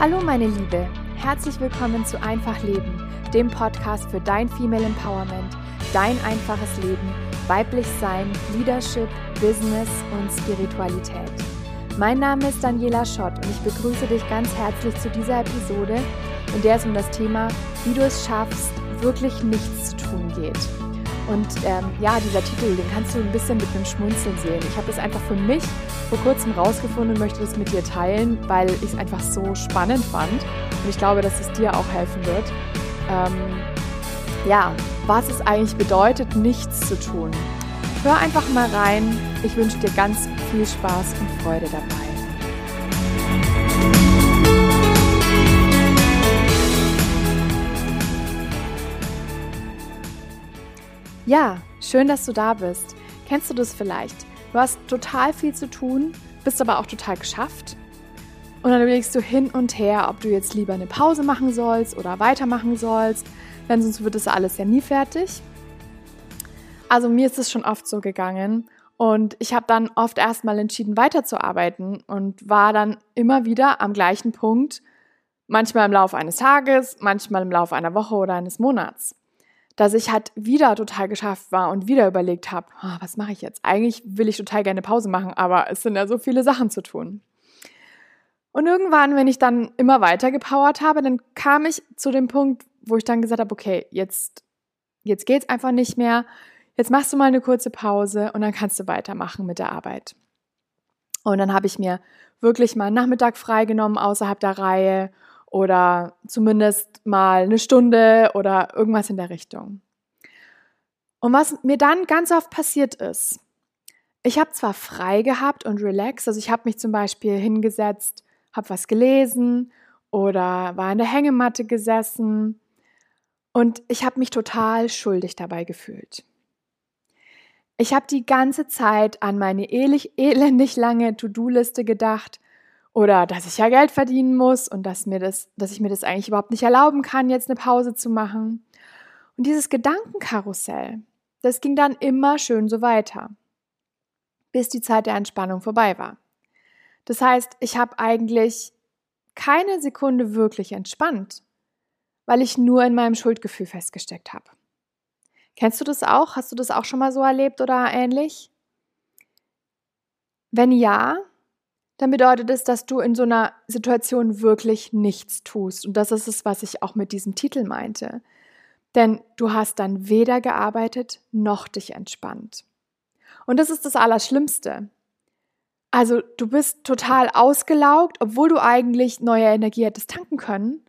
Hallo meine Liebe, herzlich willkommen zu Einfach Leben, dem Podcast für dein Female Empowerment, dein einfaches Leben, weiblich Sein, Leadership, Business und Spiritualität. Mein Name ist Daniela Schott und ich begrüße dich ganz herzlich zu dieser Episode, in der es um das Thema, wie du es schaffst, wirklich nichts zu tun geht. Und ähm, ja, dieser Titel, den kannst du ein bisschen mit einem Schmunzeln sehen. Ich habe das einfach für mich vor kurzem rausgefunden und möchte das mit dir teilen, weil ich es einfach so spannend fand. Und ich glaube, dass es dir auch helfen wird. Ähm, ja, was es eigentlich bedeutet, nichts zu tun. Hör einfach mal rein. Ich wünsche dir ganz viel Spaß und Freude dabei. Ja, schön, dass du da bist. Kennst du das vielleicht? Du hast total viel zu tun, bist aber auch total geschafft. Und dann überlegst du hin und her, ob du jetzt lieber eine Pause machen sollst oder weitermachen sollst, denn sonst wird das alles ja nie fertig. Also mir ist es schon oft so gegangen und ich habe dann oft erstmal entschieden, weiterzuarbeiten und war dann immer wieder am gleichen Punkt, manchmal im Laufe eines Tages, manchmal im Laufe einer Woche oder eines Monats dass ich halt wieder total geschafft war und wieder überlegt habe, oh, was mache ich jetzt? Eigentlich will ich total gerne Pause machen, aber es sind ja so viele Sachen zu tun. Und irgendwann, wenn ich dann immer weiter gepowert habe, dann kam ich zu dem Punkt, wo ich dann gesagt habe, okay, jetzt, jetzt geht's einfach nicht mehr. Jetzt machst du mal eine kurze Pause und dann kannst du weitermachen mit der Arbeit. Und dann habe ich mir wirklich mal einen Nachmittag freigenommen außerhalb der Reihe oder zumindest mal eine Stunde oder irgendwas in der Richtung. Und was mir dann ganz oft passiert ist, ich habe zwar frei gehabt und relaxed, also ich habe mich zum Beispiel hingesetzt, habe was gelesen oder war in der Hängematte gesessen und ich habe mich total schuldig dabei gefühlt. Ich habe die ganze Zeit an meine elendig lange To-Do-Liste gedacht oder dass ich ja Geld verdienen muss und dass, mir das, dass ich mir das eigentlich überhaupt nicht erlauben kann, jetzt eine Pause zu machen. Und dieses Gedankenkarussell, das ging dann immer schön so weiter, bis die Zeit der Entspannung vorbei war. Das heißt, ich habe eigentlich keine Sekunde wirklich entspannt, weil ich nur in meinem Schuldgefühl festgesteckt habe. Kennst du das auch? Hast du das auch schon mal so erlebt oder ähnlich? Wenn ja, dann bedeutet es, dass du in so einer Situation wirklich nichts tust. Und das ist es, was ich auch mit diesem Titel meinte. Denn du hast dann weder gearbeitet noch dich entspannt. Und das ist das Allerschlimmste. Also du bist total ausgelaugt, obwohl du eigentlich neue Energie hättest tanken können.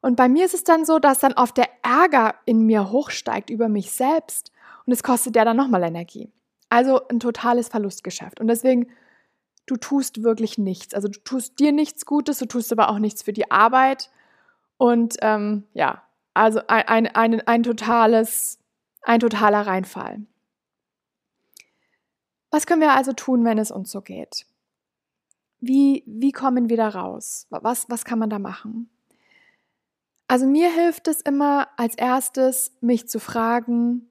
Und bei mir ist es dann so, dass dann oft der Ärger in mir hochsteigt über mich selbst und es kostet ja dann nochmal Energie. Also ein totales Verlustgeschäft. Und deswegen du tust wirklich nichts. Also du tust dir nichts Gutes, du tust aber auch nichts für die Arbeit. Und ähm, ja, also ein, ein, ein, ein, totales, ein totaler Reinfall. Was können wir also tun, wenn es uns so geht? Wie, wie kommen wir da raus? Was, was kann man da machen? Also mir hilft es immer als erstes, mich zu fragen,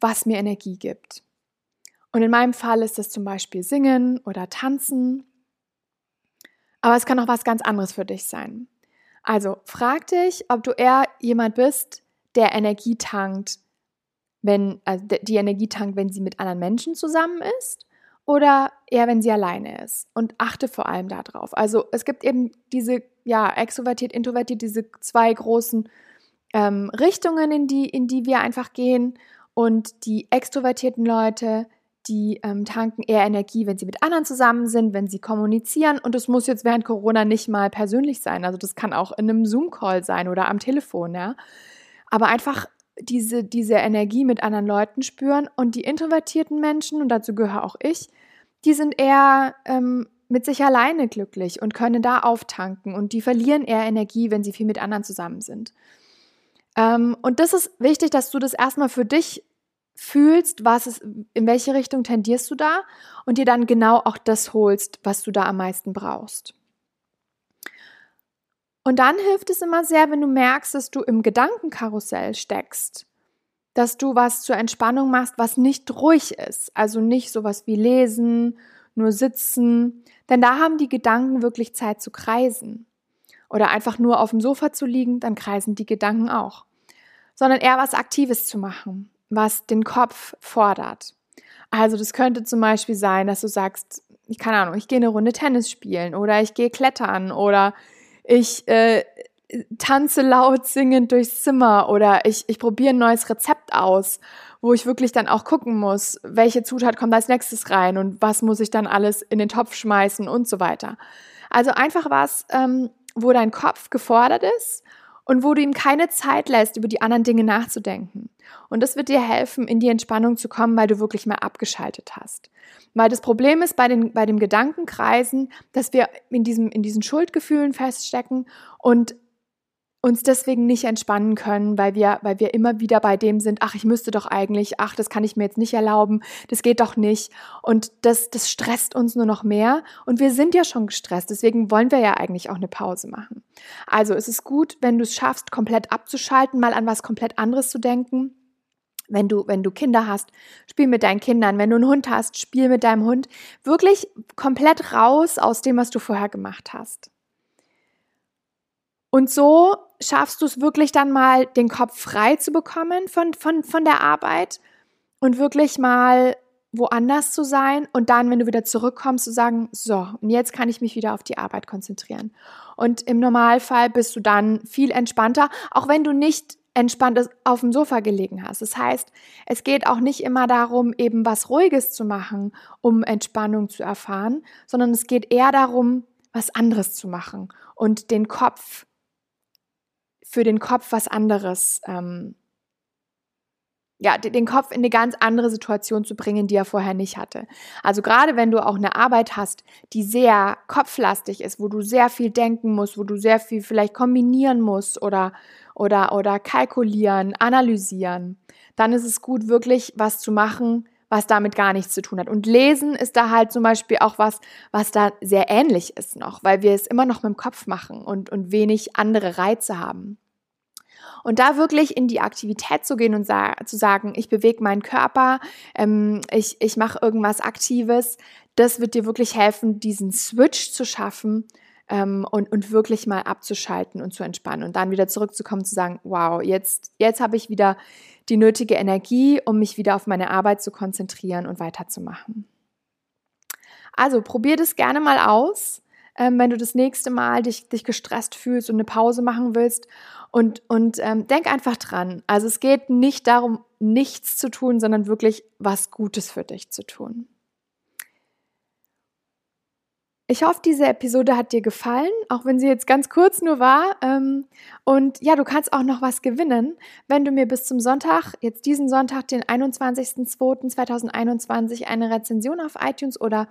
was mir Energie gibt. Und in meinem Fall ist es zum Beispiel Singen oder Tanzen. Aber es kann auch was ganz anderes für dich sein. Also frag dich, ob du eher jemand bist, der Energie tankt, wenn, also die Energie tankt, wenn sie mit anderen Menschen zusammen ist oder eher, wenn sie alleine ist. Und achte vor allem darauf. Also es gibt eben diese, ja, extrovertiert, introvertiert, diese zwei großen ähm, Richtungen, in die, in die wir einfach gehen. Und die extrovertierten Leute, die ähm, tanken eher Energie, wenn sie mit anderen zusammen sind, wenn sie kommunizieren. Und das muss jetzt während Corona nicht mal persönlich sein. Also das kann auch in einem Zoom-Call sein oder am Telefon, ja. Aber einfach diese, diese Energie mit anderen Leuten spüren. Und die introvertierten Menschen, und dazu gehöre auch ich, die sind eher ähm, mit sich alleine glücklich und können da auftanken. Und die verlieren eher Energie, wenn sie viel mit anderen zusammen sind. Ähm, und das ist wichtig, dass du das erstmal für dich fühlst, was ist, in welche Richtung tendierst du da und dir dann genau auch das holst, was du da am meisten brauchst. Und dann hilft es immer sehr, wenn du merkst, dass du im Gedankenkarussell steckst, dass du was zur Entspannung machst, was nicht ruhig ist, also nicht sowas wie lesen, nur sitzen, denn da haben die Gedanken wirklich Zeit zu kreisen. oder einfach nur auf dem Sofa zu liegen, dann kreisen die Gedanken auch. Sondern eher was Aktives zu machen, was den Kopf fordert. Also das könnte zum Beispiel sein, dass du sagst, ich keine Ahnung, ich gehe eine Runde Tennis spielen oder ich gehe klettern oder ich äh, tanze laut singend durchs Zimmer oder ich, ich probiere ein neues Rezept aus, wo ich wirklich dann auch gucken muss, welche Zutat kommt als nächstes rein und was muss ich dann alles in den Topf schmeißen und so weiter. Also einfach was, ähm, wo dein Kopf gefordert ist und wo du ihm keine Zeit lässt, über die anderen Dinge nachzudenken. Und das wird dir helfen, in die Entspannung zu kommen, weil du wirklich mal abgeschaltet hast. Weil das Problem ist bei, den, bei dem Gedankenkreisen, dass wir in, diesem, in diesen Schuldgefühlen feststecken und uns deswegen nicht entspannen können, weil wir, weil wir immer wieder bei dem sind, ach, ich müsste doch eigentlich, ach, das kann ich mir jetzt nicht erlauben, das geht doch nicht. Und das, das stresst uns nur noch mehr. Und wir sind ja schon gestresst, deswegen wollen wir ja eigentlich auch eine Pause machen. Also es ist gut, wenn du es schaffst, komplett abzuschalten, mal an was komplett anderes zu denken. Wenn du, wenn du Kinder hast, spiel mit deinen Kindern. Wenn du einen Hund hast, spiel mit deinem Hund. Wirklich komplett raus aus dem, was du vorher gemacht hast. Und so schaffst du es wirklich dann mal, den Kopf frei zu bekommen von, von, von der Arbeit und wirklich mal woanders zu sein und dann, wenn du wieder zurückkommst, zu sagen, so, und jetzt kann ich mich wieder auf die Arbeit konzentrieren. Und im Normalfall bist du dann viel entspannter, auch wenn du nicht entspannt auf dem Sofa gelegen hast. Das heißt, es geht auch nicht immer darum, eben was Ruhiges zu machen, um Entspannung zu erfahren, sondern es geht eher darum, was anderes zu machen und den Kopf für den Kopf was anderes, ähm, ja, den Kopf in eine ganz andere Situation zu bringen, die er vorher nicht hatte. Also gerade wenn du auch eine Arbeit hast, die sehr kopflastig ist, wo du sehr viel denken musst, wo du sehr viel vielleicht kombinieren musst oder, oder, oder kalkulieren, analysieren, dann ist es gut, wirklich was zu machen, was damit gar nichts zu tun hat. Und Lesen ist da halt zum Beispiel auch was, was da sehr ähnlich ist noch, weil wir es immer noch mit dem Kopf machen und, und wenig andere Reize haben. Und da wirklich in die Aktivität zu gehen und sa zu sagen, ich bewege meinen Körper, ähm, ich, ich mache irgendwas Aktives, das wird dir wirklich helfen, diesen Switch zu schaffen ähm, und, und wirklich mal abzuschalten und zu entspannen und dann wieder zurückzukommen, zu sagen, wow, jetzt, jetzt habe ich wieder die nötige Energie, um mich wieder auf meine Arbeit zu konzentrieren und weiterzumachen. Also probier das gerne mal aus, ähm, wenn du das nächste Mal dich, dich gestresst fühlst und eine Pause machen willst. Und, und ähm, denk einfach dran. Also es geht nicht darum, nichts zu tun, sondern wirklich was Gutes für dich zu tun. Ich hoffe, diese Episode hat dir gefallen, auch wenn sie jetzt ganz kurz nur war. Ähm, und ja, du kannst auch noch was gewinnen, wenn du mir bis zum Sonntag, jetzt diesen Sonntag, den 21.02.2021, eine Rezension auf iTunes oder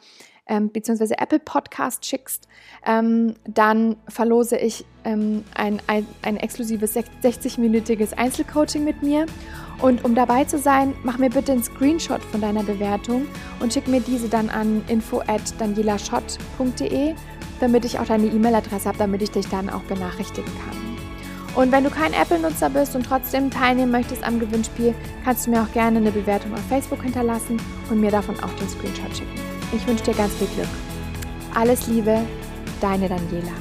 ähm, beziehungsweise Apple Podcast schickst, ähm, dann verlose ich ähm, ein, ein, ein exklusives 60-minütiges Einzelcoaching mit mir. Und um dabei zu sein, mach mir bitte einen Screenshot von deiner Bewertung und schick mir diese dann an info at danielaschott.de, damit ich auch deine E-Mail-Adresse habe, damit ich dich dann auch benachrichtigen kann. Und wenn du kein Apple-Nutzer bist und trotzdem teilnehmen möchtest am Gewinnspiel, kannst du mir auch gerne eine Bewertung auf Facebook hinterlassen und mir davon auch den Screenshot schicken. Ich wünsche dir ganz viel Glück. Alles Liebe, deine Daniela.